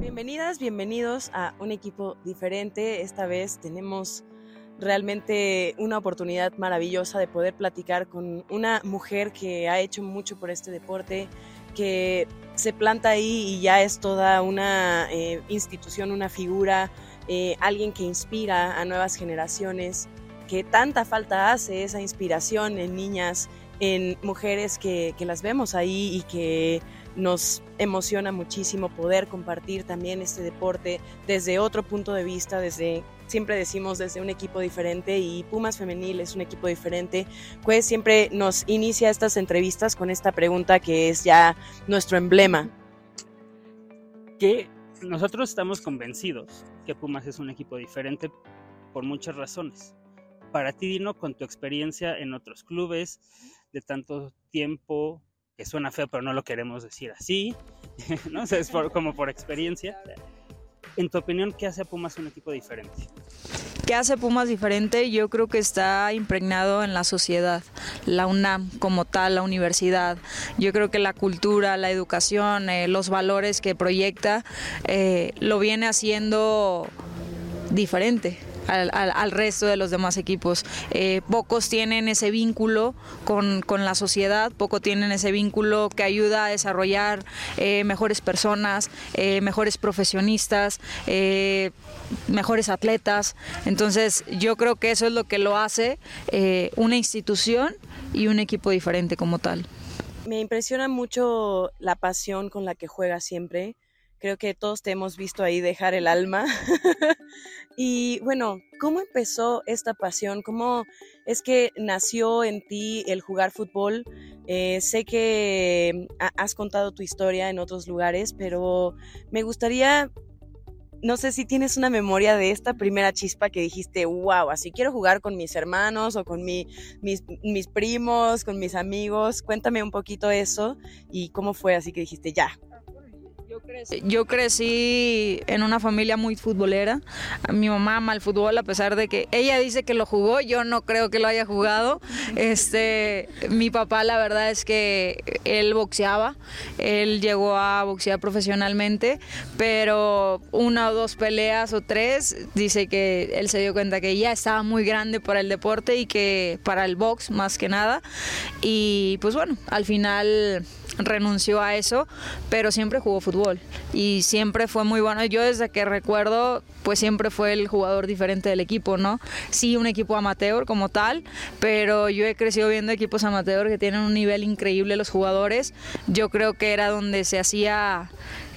Bienvenidas, bienvenidos a un equipo diferente. Esta vez tenemos realmente una oportunidad maravillosa de poder platicar con una mujer que ha hecho mucho por este deporte, que se planta ahí y ya es toda una eh, institución, una figura, eh, alguien que inspira a nuevas generaciones, que tanta falta hace esa inspiración en niñas, en mujeres que, que las vemos ahí y que nos emociona muchísimo poder compartir también este deporte desde otro punto de vista, desde siempre decimos desde un equipo diferente y Pumas Femenil es un equipo diferente, pues siempre nos inicia estas entrevistas con esta pregunta que es ya nuestro emblema. Que nosotros estamos convencidos que Pumas es un equipo diferente por muchas razones. Para ti, Dino, con tu experiencia en otros clubes de tanto tiempo, que suena feo, pero no lo queremos decir así, ¿no? es como por experiencia. En tu opinión, ¿qué hace a Pumas un equipo diferente? ¿Qué hace Pumas diferente? Yo creo que está impregnado en la sociedad, la UNAM como tal, la universidad. Yo creo que la cultura, la educación, eh, los valores que proyecta, eh, lo viene haciendo diferente al, resto de los demás equipos. Eh, pocos tienen ese vínculo con, la sociedad, pocos tienen ese vínculo que ayuda a desarrollar eh, mejores personas, eh, mejores profesionistas, mejores atletas. Entonces yo creo que eso es lo que lo hace una institución y un equipo diferente como tal. Me impresiona mucho la pasión con la que juega siempre Creo que todos te hemos visto ahí dejar el alma. y bueno, ¿cómo empezó esta pasión? ¿Cómo es que nació en ti el jugar fútbol? Eh, sé que has contado tu historia en otros lugares, pero me gustaría no sé si tienes una memoria de esta primera chispa que dijiste, wow, así quiero jugar con mis hermanos o con mis, mis, primos, con mis amigos. Cuéntame un poquito eso y cómo fue así que dijiste, ya, yo crecí en una familia muy futbolera. Mi mamá ama el fútbol a pesar de que ella dice que lo jugó, yo no creo que lo haya jugado. Este, mi papá la verdad es que él boxeaba, él llegó a boxear profesionalmente, pero una o dos peleas o tres dice que él se dio cuenta que ya estaba muy grande para el deporte y que para el box más que nada. Y pues bueno, al final renunció a eso, pero siempre jugó fútbol y siempre fue muy bueno. Yo desde que recuerdo, pues siempre fue el jugador diferente del equipo, ¿no? Sí, un equipo amateur como tal, pero yo he crecido viendo equipos amateur que tienen un nivel increíble los jugadores. Yo creo que era donde se hacía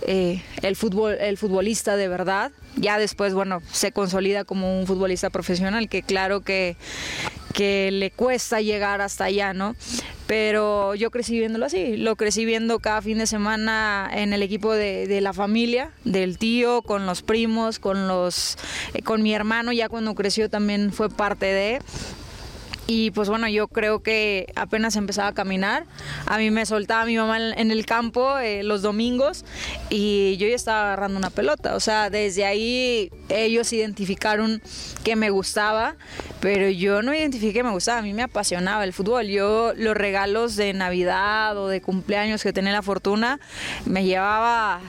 eh, el, fútbol, el futbolista de verdad. Ya después, bueno, se consolida como un futbolista profesional, que claro que que le cuesta llegar hasta allá, ¿no? Pero yo crecí viéndolo así, lo crecí viendo cada fin de semana en el equipo de, la familia, del tío, con los primos, con los, eh, con mi hermano, ya cuando creció también fue parte de, y pues bueno, yo creo que apenas empezaba a caminar. A mí me soltaba mi mamá en el campo eh, los domingos y yo ya estaba agarrando una pelota. O sea, desde ahí ellos identificaron que me gustaba, pero yo no identifiqué que me gustaba. A mí me apasionaba el fútbol. Yo los regalos de Navidad o de cumpleaños que tenía la fortuna me llevaba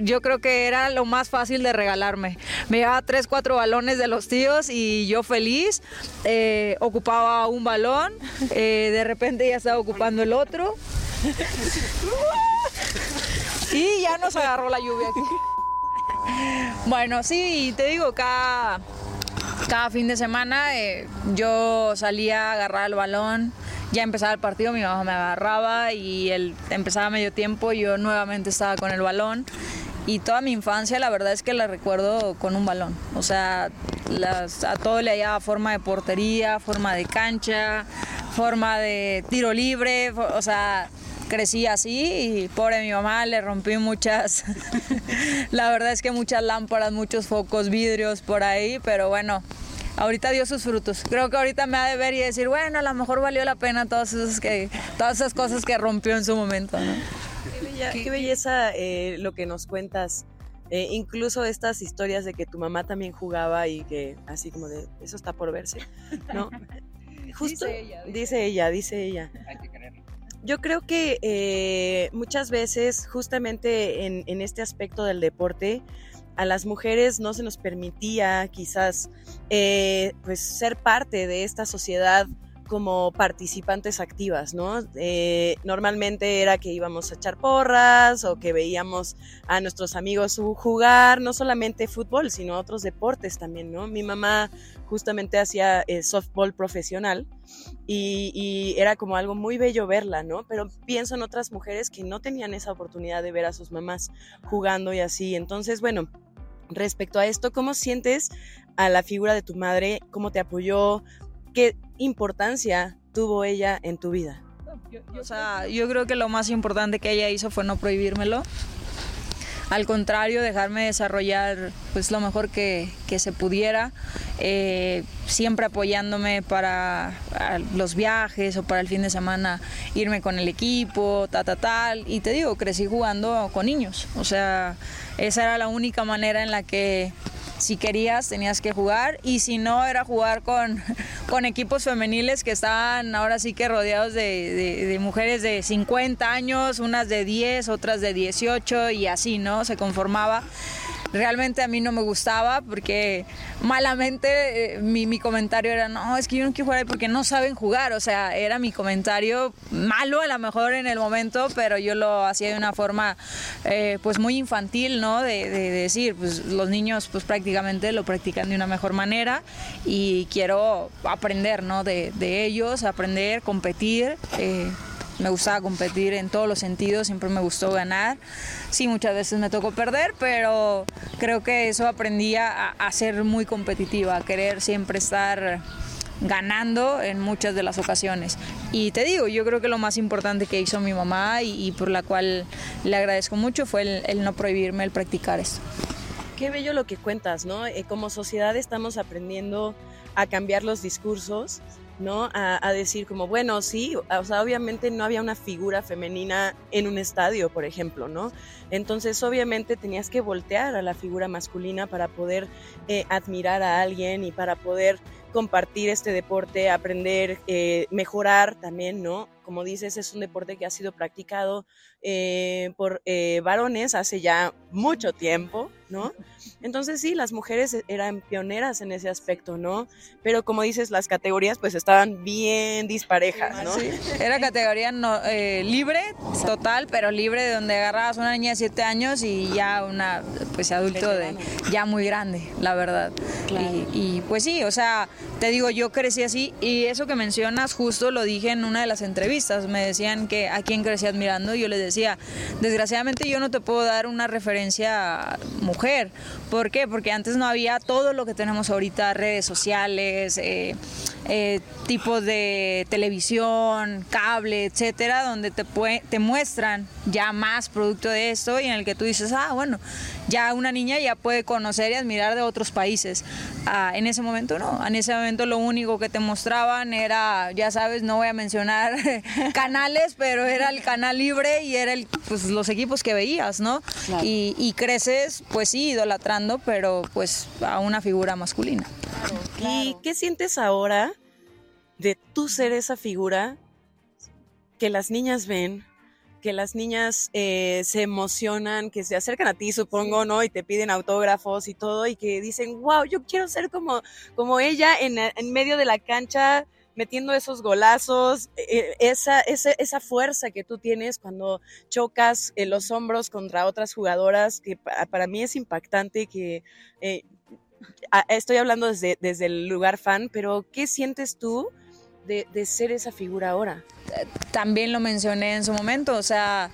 yo creo que era lo más fácil de regalarme. Me llevaba tres, cuatro balones de los tíos y yo feliz. Eh, ocupaba un balón, eh, de repente ya estaba ocupando el otro. y ya nos agarró la lluvia aquí. Bueno, sí, te digo, cada, cada fin de semana eh, yo salía a agarrar el balón ya empezaba el partido, mi mamá me agarraba y él empezaba medio tiempo, yo nuevamente estaba con el balón. Y toda mi infancia la verdad es que la recuerdo con un balón. O sea, a todo le hallaba forma de portería, forma de cancha, forma de tiro libre. O sea, crecí así y pobre mi mamá le rompí muchas, la verdad es que muchas lámparas, muchos focos, vidrios por ahí, pero bueno, ahorita dio sus frutos. Creo que ahorita me ha de ver y decir, bueno, a lo mejor valió la pena todas esas, que, todas esas cosas que rompió en su momento. Qué, belleza eh, lo que nos cuentas. Eh, incluso estas historias de que tu mamá también jugaba y que así como de eso está por verse, ¿no? Justo dice ella, dice ella. Hay que Yo creo que eh, muchas veces, justamente en, en, este aspecto del deporte, a las mujeres no se nos permitía quizás eh, pues ser parte de esta sociedad como participantes activas, ¿no? Eh, normalmente era que íbamos a echar porras o que veíamos a nuestros amigos jugar, no solamente fútbol, sino otros deportes también, ¿no? Mi mamá justamente hacía eh, softball profesional y, y, era como algo muy bello verla, ¿no? Pero pienso en otras mujeres que no tenían esa oportunidad de ver a sus mamás jugando y así. Entonces, bueno, respecto a esto, ¿cómo sientes a la figura de tu madre? ¿Cómo te apoyó? ¿Qué importancia tuvo ella en tu vida? O sea, yo creo que lo más importante que ella hizo fue no prohibírmelo. Al contrario, dejarme desarrollar pues lo mejor que, que se pudiera, eh, siempre apoyándome para los viajes o para el fin de semana irme con el equipo, ta, ta, tal. Y te digo, crecí jugando con niños. O sea, esa era la única manera en la que si querías tenías que jugar y si no era jugar con, con equipos femeniles que estaban ahora sí que rodeados de, de, mujeres de 50 años, unas de 10, otras de 18 y así, ¿no? Se conformaba realmente a mí no me gustaba porque malamente eh, mi, mi, comentario era, no, es que yo no quiero jugar ahí porque no saben jugar, o sea, era mi comentario malo a lo mejor en el momento, pero yo lo hacía de una forma eh, pues muy infantil, ¿no? De, de, decir, pues los niños pues prácticamente lo practican de una mejor manera y quiero aprender, ¿no? De, de ellos, aprender, competir. Eh, me gustaba competir en todos los sentidos, siempre me gustó ganar. Sí, muchas veces me tocó perder, pero creo que eso aprendí a, a ser muy competitiva, a querer siempre estar ganando en muchas de las ocasiones. Y te digo, yo creo que lo más importante que hizo mi mamá y, y por la cual le agradezco mucho fue el, el, no prohibirme el practicar esto. Qué bello lo que cuentas, ¿no? Eh, como sociedad estamos aprendiendo a cambiar los discursos ¿no? A, a, decir como, bueno, sí, o sea, obviamente no había una figura femenina en un estadio, por ejemplo, ¿no? Entonces, obviamente tenías que voltear a la figura masculina para poder eh, admirar a alguien y para poder compartir este deporte, aprender, eh, mejorar también, ¿no? Como dices, es un deporte que ha sido practicado eh, por eh, varones hace ya mucho tiempo, ¿no? Entonces sí, las mujeres eran pioneras en ese aspecto, ¿no? Pero como dices, las categorías pues estaban bien disparejas, ¿no? Sí. Era categoría no, eh, libre, total, pero libre de donde agarrabas una niña de 7 años y ya una, pues adulto de, ya muy grande, la verdad. Claro. Y, y pues sí, o sea, te digo, yo crecí así y eso que mencionas justo lo dije en una de las entrevistas, me decían que a quién crecí admirando, y yo les decía, desgraciadamente yo no te puedo dar una referencia mujer, ¿por qué? Porque antes no había todo lo que tenemos ahorita, redes sociales, eh, eh, tipos de televisión, cable, etcétera, donde te, te muestran ya más producto de esto y en el que tú dices, ah, bueno, ya una niña ya puede conocer y admirar de otros países. Ah, en ese momento no, en ese momento lo único que te mostraban era, ya sabes, no voy a mencionar canales, pero era el canal libre y era el, pues, los equipos que veías, ¿no? Claro. Y, y, creces, pues sí, idolatrando, pero pues a una figura masculina. Claro. ¿Y qué sientes ahora de tú ser esa figura que las niñas ven? que las niñas eh, se emocionan, que se acercan a ti, supongo, ¿no? Y te piden autógrafos y todo, y que dicen, wow, yo quiero ser como, como ella en, en medio de la cancha, metiendo esos golazos, eh, esa, esa, esa, fuerza que tú tienes cuando chocas en los hombros contra otras jugadoras, que para, mí es impactante, que eh, estoy hablando desde, desde el lugar fan, pero ¿qué sientes tú? De, de, ser esa figura ahora? También lo mencioné en su momento, o sea,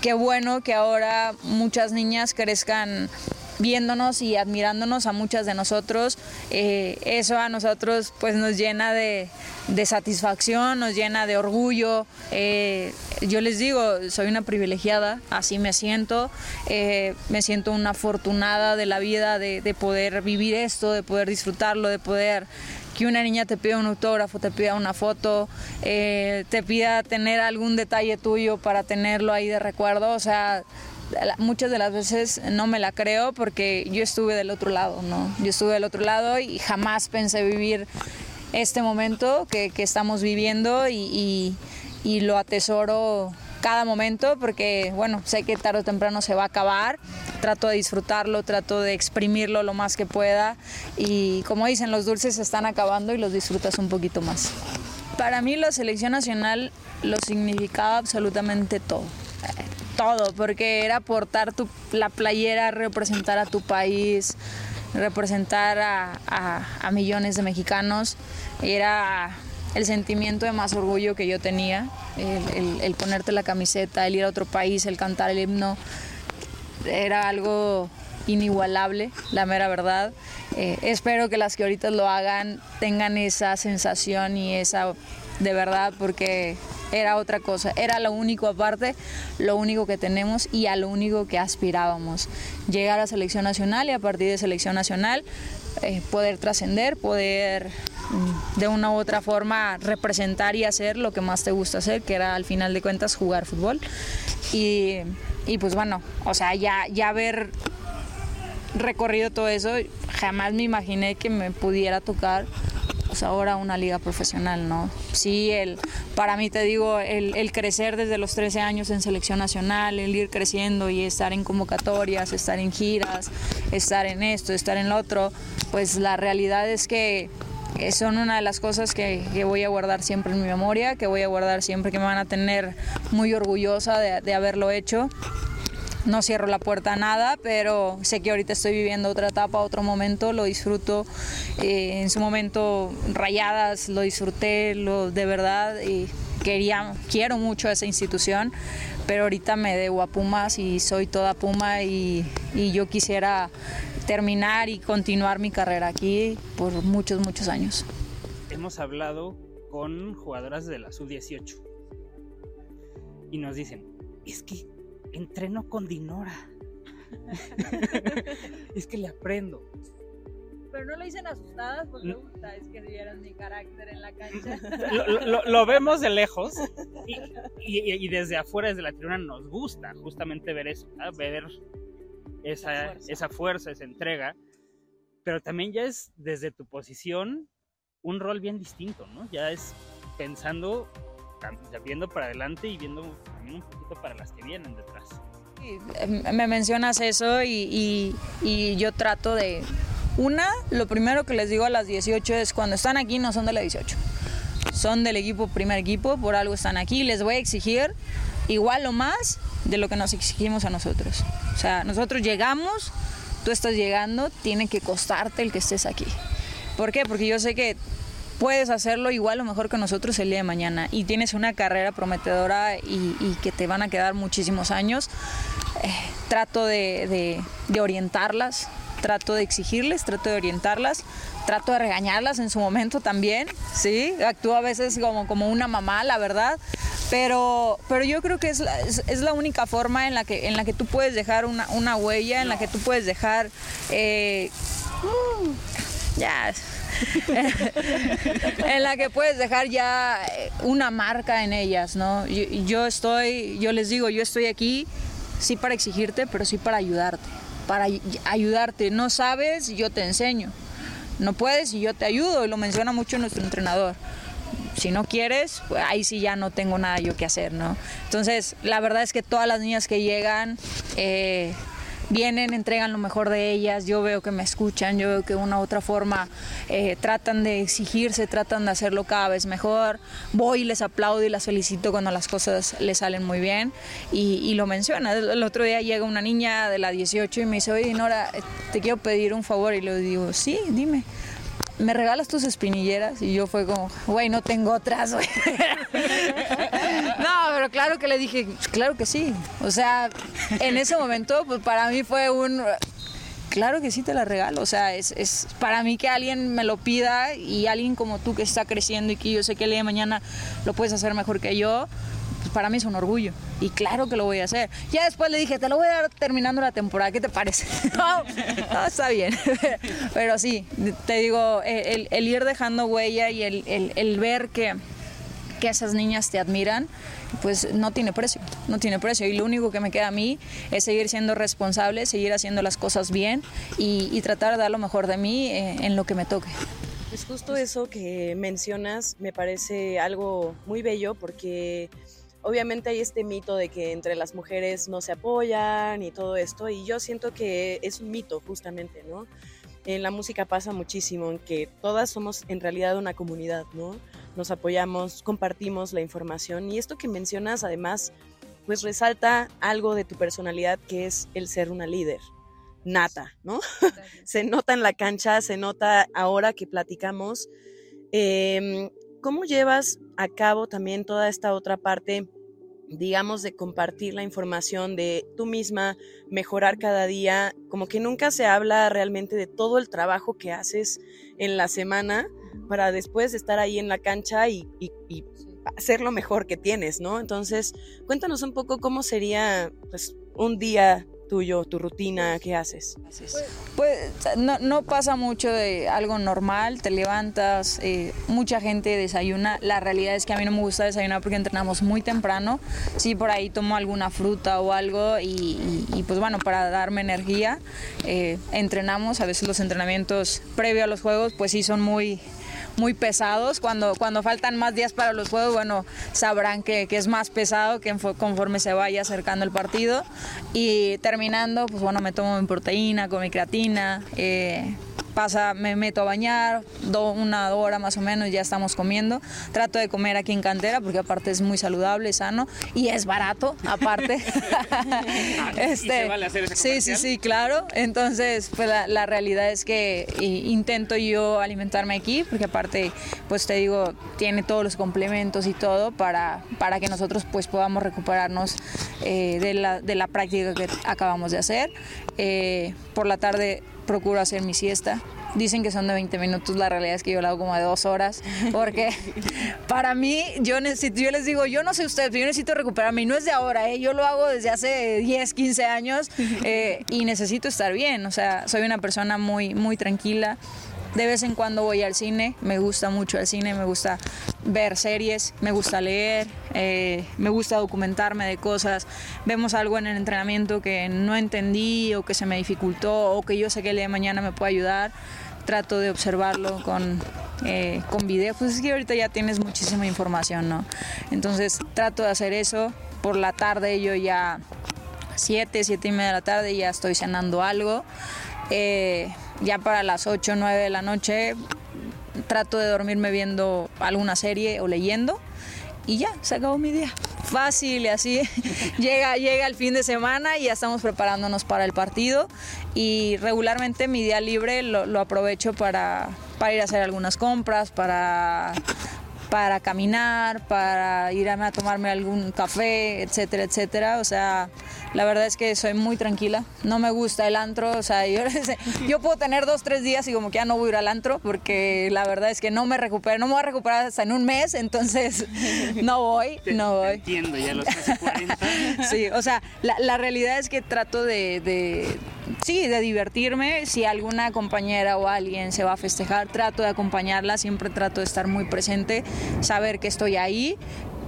qué bueno que ahora muchas niñas crezcan viéndonos y admirándonos a muchas de nosotros. Eh, eso a nosotros pues nos llena de, de satisfacción, nos llena de orgullo. Eh, yo les digo, soy una privilegiada, así me siento. Eh, me siento una afortunada de la vida, de, de poder vivir esto, de poder disfrutarlo, de poder que una niña te pida un autógrafo, te pida una foto, te pida tener algún detalle tuyo para tenerlo ahí de recuerdo. O sea, muchas de las veces no me la creo porque yo estuve del otro lado, ¿no? Yo estuve del otro lado y jamás pensé vivir este momento que, estamos viviendo y y lo atesoro cada momento porque, bueno, sé que tarde o temprano se va a acabar. Trato de disfrutarlo, trato de exprimirlo lo más que pueda y como dicen, los dulces se están acabando y los disfrutas un poquito más. Para mí la selección nacional lo significaba absolutamente todo. Todo, porque era portar tu, la playera, representar a tu país, representar a, a millones de mexicanos. Era el sentimiento de más orgullo que yo tenía, el, ponerte la camiseta, el ir a otro país, el cantar el himno, era algo inigualable, la mera verdad. Eh, espero que las que ahorita lo hagan tengan esa sensación y esa de verdad, porque era otra cosa, era lo único aparte, lo único que tenemos y a lo único que aspirábamos. Llegar a selección nacional y a partir de selección nacional eh, poder trascender, poder mm, de una u otra forma representar y hacer lo que más te gusta hacer, que era al final de cuentas jugar fútbol. Y, y pues bueno, o sea, ya, ya haber recorrido todo eso, jamás me imaginé que me pudiera tocar pues ahora una liga profesional, ¿no? Sí, el, para mí te digo, el, el, crecer desde los 13 años en selección nacional, el ir creciendo y estar en convocatorias, estar en giras, estar en esto, estar en lo otro, pues la realidad es que son una de las cosas que, que, voy a guardar siempre en mi memoria, que voy a guardar siempre, que me van a tener muy orgullosa de, de haberlo hecho no cierro la puerta a nada, pero sé que ahorita estoy viviendo otra etapa, otro momento, lo disfruto. Eh, en su momento rayadas, lo disfruté, lo de verdad y quería, quiero mucho a esa institución, pero ahorita me debo a Pumas y soy toda Puma y, yo quisiera terminar y continuar mi carrera aquí por muchos, muchos años. Hemos hablado con jugadoras de la sub-18 y nos dicen, es que entreno con Dinora. es que le aprendo. Pero no lo dicen asustadas porque me gusta, es que vieran mi carácter en la cancha. Lo, vemos de lejos y, desde afuera, desde la tribuna, nos gusta justamente ver eso, ver esa, esa fuerza, esa entrega. Pero también ya es desde tu posición un rol bien distinto, ¿no? Ya es pensando viendo para adelante y viendo también un poquito para las que vienen detrás. Em, me mencionas eso y, y, yo trato de... Una, lo primero que les digo a las 18 es cuando están aquí no son de la 18. Son del equipo, primer equipo, por algo están aquí. Les voy a exigir igual o más de lo que nos exigimos a nosotros. O sea, nosotros llegamos, tú estás llegando, tiene que costarte el que estés aquí. ¿Por qué? Porque yo sé que puedes hacerlo igual o mejor que nosotros el día de mañana y tienes una carrera prometedora y, que te van a quedar muchísimos años, eh, trato de, orientarlas, trato de exigirles, trato de orientarlas, trato de regañarlas en su momento también, ¿sí? Actúo a veces como, como una mamá, la verdad, pero, pero yo creo que es la, es, la única forma en la, que, en la que tú puedes dejar una, una huella, en la que tú puedes dejar... Eh, ya, en la que puedes dejar ya eh, una marca en ellas, ¿no? Yo, estoy, yo les digo, yo estoy aquí sí para exigirte, pero sí para ayudarte, para ayudarte. No sabes, yo te enseño. No puedes y yo te ayudo, y lo menciona mucho nuestro entrenador. Si no quieres, pues ahí sí ya no tengo nada yo que hacer, ¿no? Entonces, la verdad es que todas las niñas que llegan, eh, vienen, entregan lo mejor de ellas, yo veo que me escuchan, yo veo que de una u otra forma eh, tratan de exigirse, tratan de hacerlo cada vez mejor, voy y les aplaudo y las felicito cuando las cosas les salen muy bien y, lo menciona. El otro día llega una niña de la 18 y me dice, oye Nora, te quiero pedir un favor y le digo, sí, dime. ¿me regalas tus espinilleras? Y yo fue como, güey, no tengo otras, güey. claro que le dije, claro que sí. O sea, en ese momento, pues para mí fue un... Claro que sí te la regalo, o sea, es, es para mí que alguien me lo pida y alguien como tú que está creciendo y que yo sé que el día de mañana lo puedes hacer mejor que yo, para mí es un orgullo. Y claro que lo voy a hacer. Ya después le dije, te lo voy a dar terminando la temporada, ¿qué te parece? no, está bien. Pero sí, te digo, el, ir dejando huella y el, ver que, que esas niñas te admiran, pues no tiene precio, no tiene precio. Y lo único que me queda a mí es seguir siendo responsable, seguir haciendo las cosas bien y, tratar de dar lo mejor de mí eh, en lo que me toque. Pues justo eso que mencionas me parece algo muy bello porque obviamente hay este mito de que entre las mujeres no se apoyan y todo esto y yo siento que es un mito justamente, ¿no? En la música pasa muchísimo en que todas somos en realidad una comunidad, ¿no? Nos apoyamos, compartimos la información y esto que mencionas además pues resalta algo de tu personalidad que es el ser una líder nata, ¿no? se nota en la cancha, se nota ahora que platicamos. Em, ¿Cómo llevas a cabo también toda esta otra parte, digamos, de compartir la información, de tú misma mejorar cada día? Como que nunca se habla realmente de todo el trabajo que haces en la semana para después estar ahí en la cancha y, hacer lo mejor que tienes, ¿no? Entonces, cuéntanos un poco cómo sería pues, un día tuyo, tu rutina, qué haces? Pues no, no pasa mucho de algo normal, te levantas, eh, mucha gente desayuna, la realidad es que a mí no me gusta desayunar porque entrenamos muy temprano, sí por ahí tomo alguna fruta o algo y, pues bueno, para darme energía, eh, entrenamos, a veces los entrenamientos previo a los juegos pues sí son muy muy pesados. Cuando, cuando faltan más días para los juegos, bueno, sabrán que, que es más pesado que conforme se vaya acercando el partido. Y terminando, pues bueno, me tomo mi proteína con mi creatina. Eh, pasa, me meto a bañar, do, una hora más o menos ya estamos comiendo. Trato de comer aquí en cantera porque aparte es muy saludable, sano y es barato, aparte. este, vale hacer ese sí, sí, sí, claro. Entonces, pues la, la realidad es que intento yo alimentarme aquí porque aparte, pues te digo, tiene todos los complementos y todo para, para que nosotros pues podamos recuperarnos eh, de, la, de la práctica que acabamos de hacer. Eh, por la tarde procuro hacer mi siesta. Dicen que son de 20 minutos, la realidad es que yo la hago como de dos horas, porque para mí, yo necesito, yo les digo, yo no sé ustedes, pero yo necesito recuperarme, y no es de ahora, ¿eh? yo lo hago desde hace 10, 15 años, eh, y necesito estar bien, o sea, soy una persona muy, muy tranquila, de vez en cuando voy al cine, me gusta mucho el cine, me gusta ver series, me gusta leer, eh, me gusta documentarme de cosas. Vemos algo en el entrenamiento que no entendí o que se me dificultó o que yo sé que el día de mañana me puede ayudar. Trato de observarlo con, eh, con videos. Pues es que ahorita ya tienes muchísima información, ¿no? Entonces trato de hacer eso. Por la tarde yo ya 7, 7 y media de la tarde ya estoy cenando algo. Eh, ya para las 8 o 9 de la noche trato de dormirme viendo alguna serie o leyendo y ya, se acabó mi día. Fácil y así. llega, llega el fin de semana y ya estamos preparándonos para el partido. Y regularmente mi día libre lo, aprovecho para, para ir a hacer algunas compras, para para caminar, para ir a, tomarme algún café, etcétera, etcétera. O sea, la verdad es que soy muy tranquila. No me gusta el antro. O sea, yo, yo puedo tener dos, tres días y como que ya no voy a ir al antro porque la verdad es que no me recupero, no me voy a recuperar hasta en un mes, entonces no voy, no voy. entiendo, ya los casi 40. Sí, o sea, la, la realidad es que trato de, de sí, de divertirme. Si alguna compañera o alguien se va a festejar, trato de acompañarla, siempre trato de estar muy presente, saber que estoy ahí.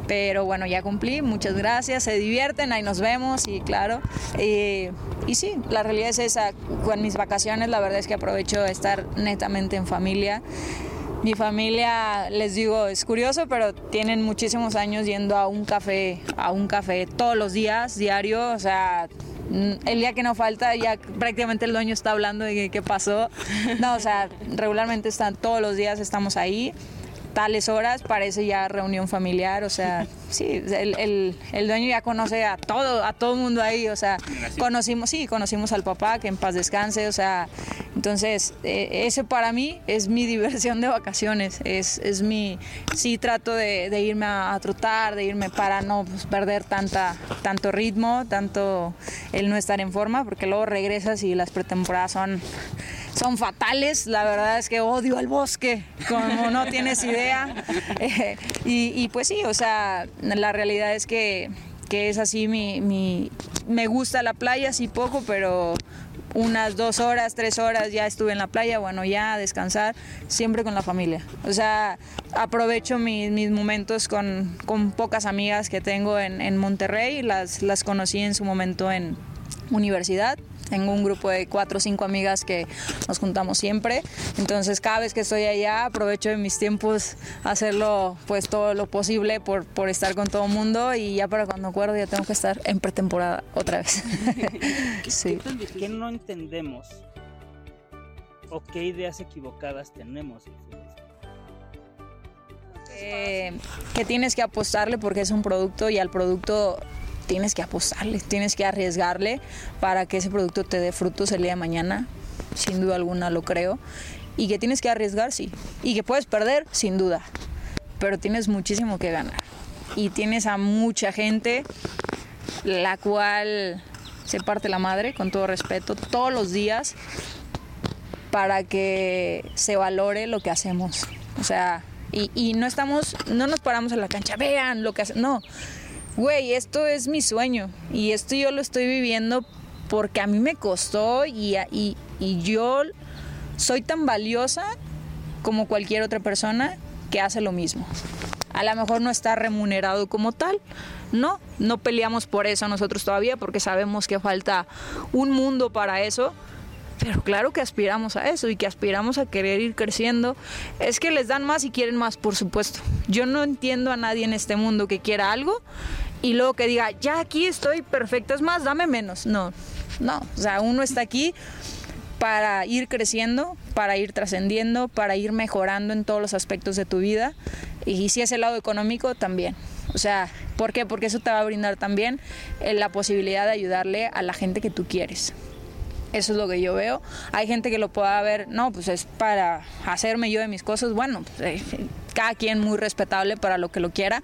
Pero bueno, ya cumplí, muchas gracias, se divierten, ahí nos vemos y claro. y sí, la realidad es esa, con mis vacaciones la verdad es que aprovecho de estar netamente en familia. Mi familia, les digo, es curioso, pero tienen muchísimos años yendo a un café, a un café todos los días, diario, o sea, Mm, el día que no falta ya prácticamente el dueño está hablando de qué pasó. No, o sea, regularmente están todos los días estamos ahí tales horas parece ya reunión familiar, o sea, sí, el, el, dueño ya conoce a todo, a todo mundo ahí, o sea, conocimos, sí, conocimos al papá, que en paz descanse, o sea, entonces, eh, ese para mí es mi diversión de vacaciones, es, es mi, sí trato de, de irme a, trotar, de irme para no pues, perder tanta, tanto ritmo, tanto el no estar en forma, porque luego regresas y las pretemporadas son son fatales. La verdad es que odio el bosque, como no tienes idea. Eh, y, pues sí, o sea, la realidad es que, que es así, mi, mi, me gusta la playa, sí poco, pero unas dos horas, tres horas ya estuve en la playa, bueno, ya a descansar, siempre con la familia. O sea, aprovecho mis, mis momentos con, con, pocas amigas que tengo en, en Monterrey, las, las conocí en su momento en universidad Tengo un grupo de cuatro o cinco amigas que nos juntamos siempre. Entonces cada vez que estoy allá aprovecho de mis tiempos hacerlo pues todo lo posible por, por estar con todo el mundo y ya para cuando acuerdo ya tengo que estar en pretemporada otra vez. sí. ¿Qué no entendemos o qué ideas equivocadas tenemos eh, que tienes que apostarle porque es un producto y al producto tienes que apostarle, tienes que arriesgarle para que ese producto te dé frutos el día de mañana, sin duda alguna lo creo, y que tienes que arriesgar, sí, y que puedes perder, sin duda, pero tienes muchísimo que ganar. Y tienes a mucha gente la cual se parte la madre, con todo respeto, todos los días para que se valore lo que hacemos. O sea, y, y no estamos, no nos paramos en la cancha, vean lo que hacen, no güey, esto es mi sueño y esto yo lo estoy viviendo porque a mí me costó y, y, y yo soy tan valiosa como cualquier otra persona que hace lo mismo. A lo mejor no está remunerado como tal, no, no peleamos por eso nosotros todavía porque sabemos que falta un mundo para eso, pero claro que aspiramos a eso y que aspiramos a querer ir creciendo. Es que les dan más y quieren más, por supuesto. Yo no entiendo a nadie en este mundo que quiera algo y luego que diga, ya aquí estoy perfecto, es más, dame menos. No, no, o sea, uno está aquí para ir creciendo, para ir trascendiendo, para ir mejorando en todos los aspectos de tu vida. Y si es el lado económico, también. O sea, ¿por qué? Porque eso te va a brindar también eh, la posibilidad de ayudarle a la gente que tú quieres. Eso es lo que yo veo. Hay gente que lo pueda ver, no, pues es para hacerme yo de mis cosas. Bueno, pues, eh, cada quien muy respetable para lo que lo quiera.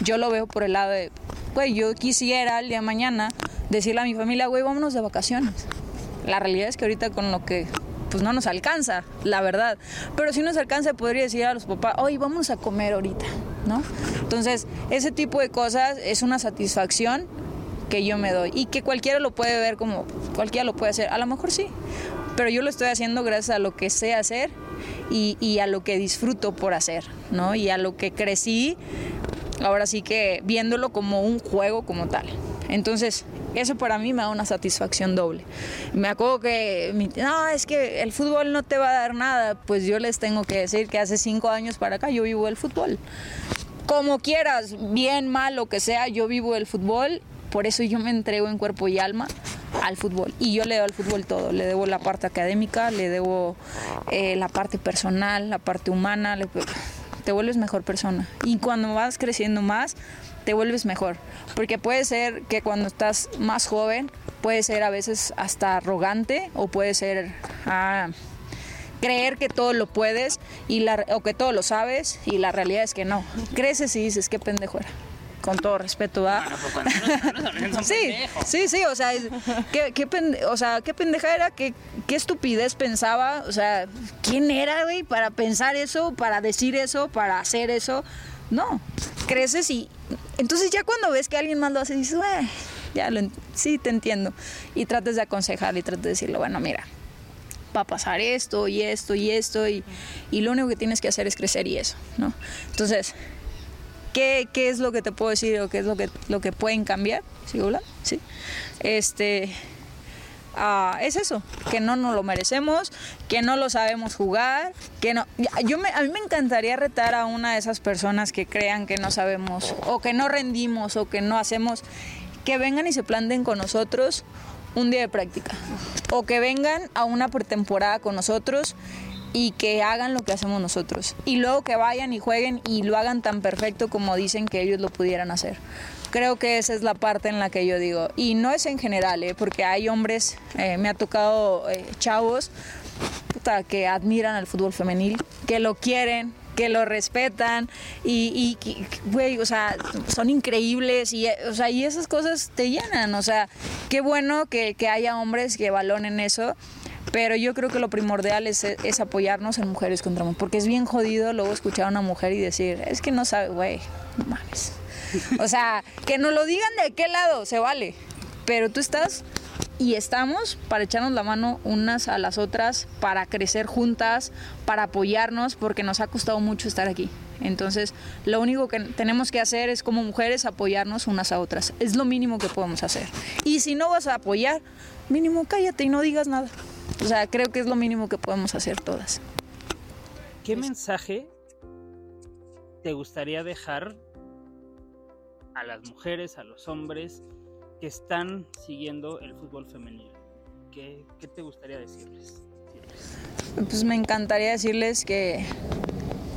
Yo lo veo por el lado de, güey, yo quisiera el día de mañana decirle a mi familia, güey, vámonos de vacaciones. La realidad es que ahorita con lo que pues no nos alcanza, la verdad. Pero si nos alcanza, podría decir a los papás, oye, vamos a comer ahorita, ¿no? Entonces, ese tipo de cosas es una satisfacción que yo me doy y que cualquiera lo puede ver como cualquiera lo puede hacer. A lo mejor sí, pero yo lo estoy haciendo gracias a lo que sé hacer y, y, a lo que disfruto por hacer, ¿no? Y a lo que crecí, ahora sí que viéndolo como un juego como tal. Entonces, eso para mí me da una satisfacción doble. Me acuerdo que, no, es que el fútbol no te va a dar nada. Pues yo les tengo que decir que hace cinco años para acá yo vivo el fútbol. Como quieras, bien, mal, lo que sea, yo vivo el fútbol por eso yo me entrego en cuerpo y alma al fútbol. Y yo le debo al fútbol todo. Le debo la parte académica, le debo eh, la parte personal, la parte humana. te vuelves mejor persona. Y cuando vas creciendo más, te vuelves mejor. Porque puede ser que cuando estás más joven, puede ser a veces hasta arrogante o puede ser... Ah, creer que todo lo puedes y o que todo lo sabes y la realidad es que no. Creces y dices, qué pendejo era con todo respeto, ¿va? sí, sí, sí, o sea, ¿qué, qué, o sea, qué pendeja era, qué, qué estupidez pensaba, o sea, ¿quién era, güey, para pensar eso, para decir eso, para hacer eso? No, creces y entonces ya cuando ves que alguien más lo hace, dices, güey, ya lo, sí, te entiendo. Y trates de aconsejar y trates de decirle, bueno, mira, va a pasar esto y esto y esto y, y lo único que tienes que hacer es crecer y eso, ¿no? Entonces, ¿Qué, ¿Qué, es lo que te puedo decir o qué es lo que, lo que pueden cambiar? ¿Sigo hablando? Sí. Este, uh, es eso, que no nos lo merecemos, que no lo sabemos jugar, que no... Yo me, a mí me encantaría retar a una de esas personas que crean que no sabemos o que no rendimos o que no hacemos, que vengan y se planten con nosotros un día de práctica o que vengan a una pretemporada con nosotros y que hagan lo que hacemos nosotros. Y luego que vayan y jueguen y lo hagan tan perfecto como dicen que ellos lo pudieran hacer. Creo que esa es la parte en la que yo digo. Y no es en general, ¿eh? porque hay hombres, eh, me ha tocado eh, chavos que admiran al fútbol femenil, que lo quieren, que lo respetan y, güey, o sea, son increíbles y, o sea, y esas cosas te llenan, o sea, qué bueno que, que haya hombres que valoren eso pero yo creo que lo primordial es, es apoyarnos en mujeres contra hombres, porque es bien jodido luego escuchar a una mujer y decir, es que no sabe, güey, no mames. O sea, que nos lo digan de qué lado, se vale. Pero tú estás y estamos para echarnos la mano unas a las otras, para crecer juntas, para apoyarnos, porque nos ha costado mucho estar aquí. Entonces, lo único que tenemos que hacer es como mujeres apoyarnos unas a otras. Es lo mínimo que podemos hacer. Y si no vas a apoyar, mínimo cállate y no digas nada. O sea, creo que es lo mínimo que podemos hacer todas. ¿Qué mensaje te gustaría dejar a las mujeres, a los hombres que están siguiendo el fútbol femenino? ¿Qué, te gustaría decirles? Pues me encantaría decirles que,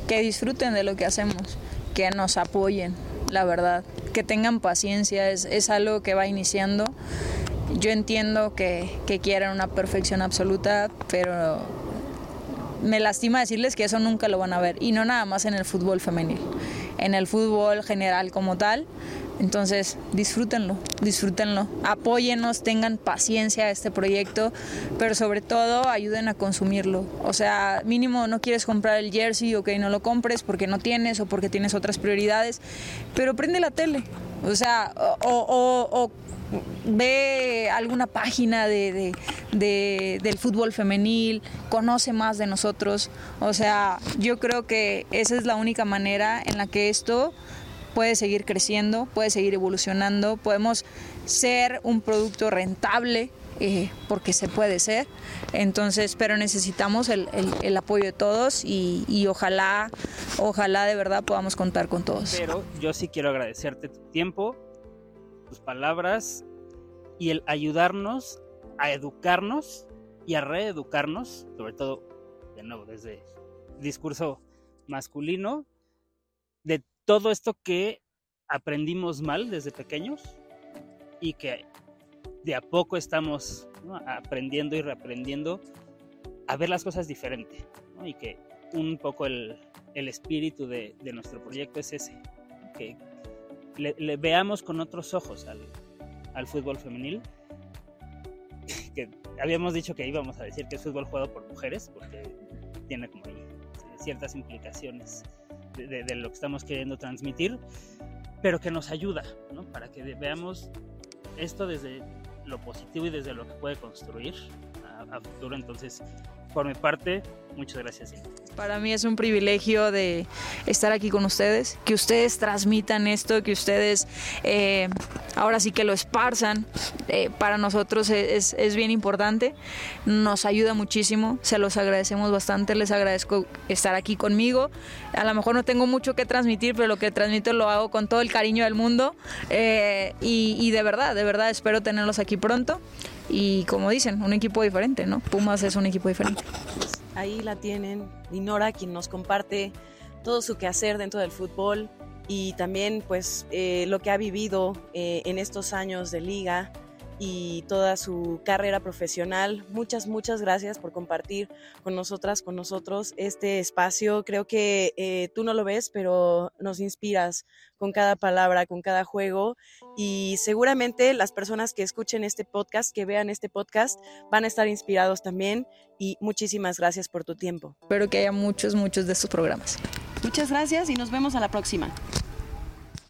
que disfruten de lo que hacemos, que nos apoyen, la verdad, que tengan paciencia, es, es algo que va iniciando. Yo entiendo que, quieran una perfección absoluta, pero me lastima decirles que eso nunca lo van a ver y no nada más en el fútbol femenil, en el fútbol general como tal. Entonces, disfrútenlo, disfrútenlo, apóyennos, tengan paciencia a este proyecto, pero sobre todo ayuden a consumirlo. O sea, mínimo no quieres comprar el jersey, ok, no lo compres porque no tienes o porque tienes otras prioridades, pero prende la tele. O sea, o, o ve alguna página de, del fútbol femenil, conoce más de nosotros. O sea, yo creo que esa es la única manera en la que esto puede seguir creciendo, puede seguir evolucionando, podemos ser un producto rentable. Eh, porque se puede ser. Entonces, pero necesitamos el, el, apoyo de todos y, y, ojalá, ojalá de verdad podamos contar con todos. Pero yo sí quiero agradecerte tu tiempo, tus palabras y el ayudarnos a educarnos y a reeducarnos, sobre todo, de nuevo, desde discurso masculino, de todo esto que aprendimos mal desde pequeños y que de a poco estamos aprendiendo y reaprendiendo a ver las cosas diferente y que un poco el, espíritu de, nuestro proyecto es ese, que le veamos con otros ojos al, al fútbol femenil. Que habíamos dicho que íbamos a decir que es fútbol jugado por mujeres, porque tiene como ciertas implicaciones de, lo que estamos queriendo transmitir, pero que nos ayuda. Para que veamos esto desde lo positivo y desde lo que puede construir a, futuro. Entonces, por mi parte, muchas gracias. Para mí es un privilegio de estar aquí con ustedes, que ustedes transmitan esto, que ustedes eh, ahora sí que lo esparzan. Eh, para nosotros es, es, bien importante, nos ayuda muchísimo, se los agradecemos bastante, les agradezco estar aquí conmigo. A lo mejor no tengo mucho que transmitir, pero lo que transmito lo hago con todo el cariño del mundo eh, y, y de verdad, de verdad espero tenerlos aquí pronto y como dicen, un equipo diferente, ¿no? Pumas es un equipo diferente. Ahí la tienen, Dinora, quien nos comparte todo su quehacer dentro del fútbol y también pues eh, lo que ha vivido eh, en estos años de liga y toda su carrera profesional. Muchas, muchas gracias por compartir con nosotras, con nosotros este espacio. Creo que eh, tú no lo ves, pero nos inspiras con cada palabra, con cada juego y seguramente las personas que escuchen este podcast, que vean este podcast, van a estar inspirados también y muchísimas gracias por tu tiempo. Espero que haya muchos, muchos de estos programas. Muchas gracias y nos vemos a la próxima.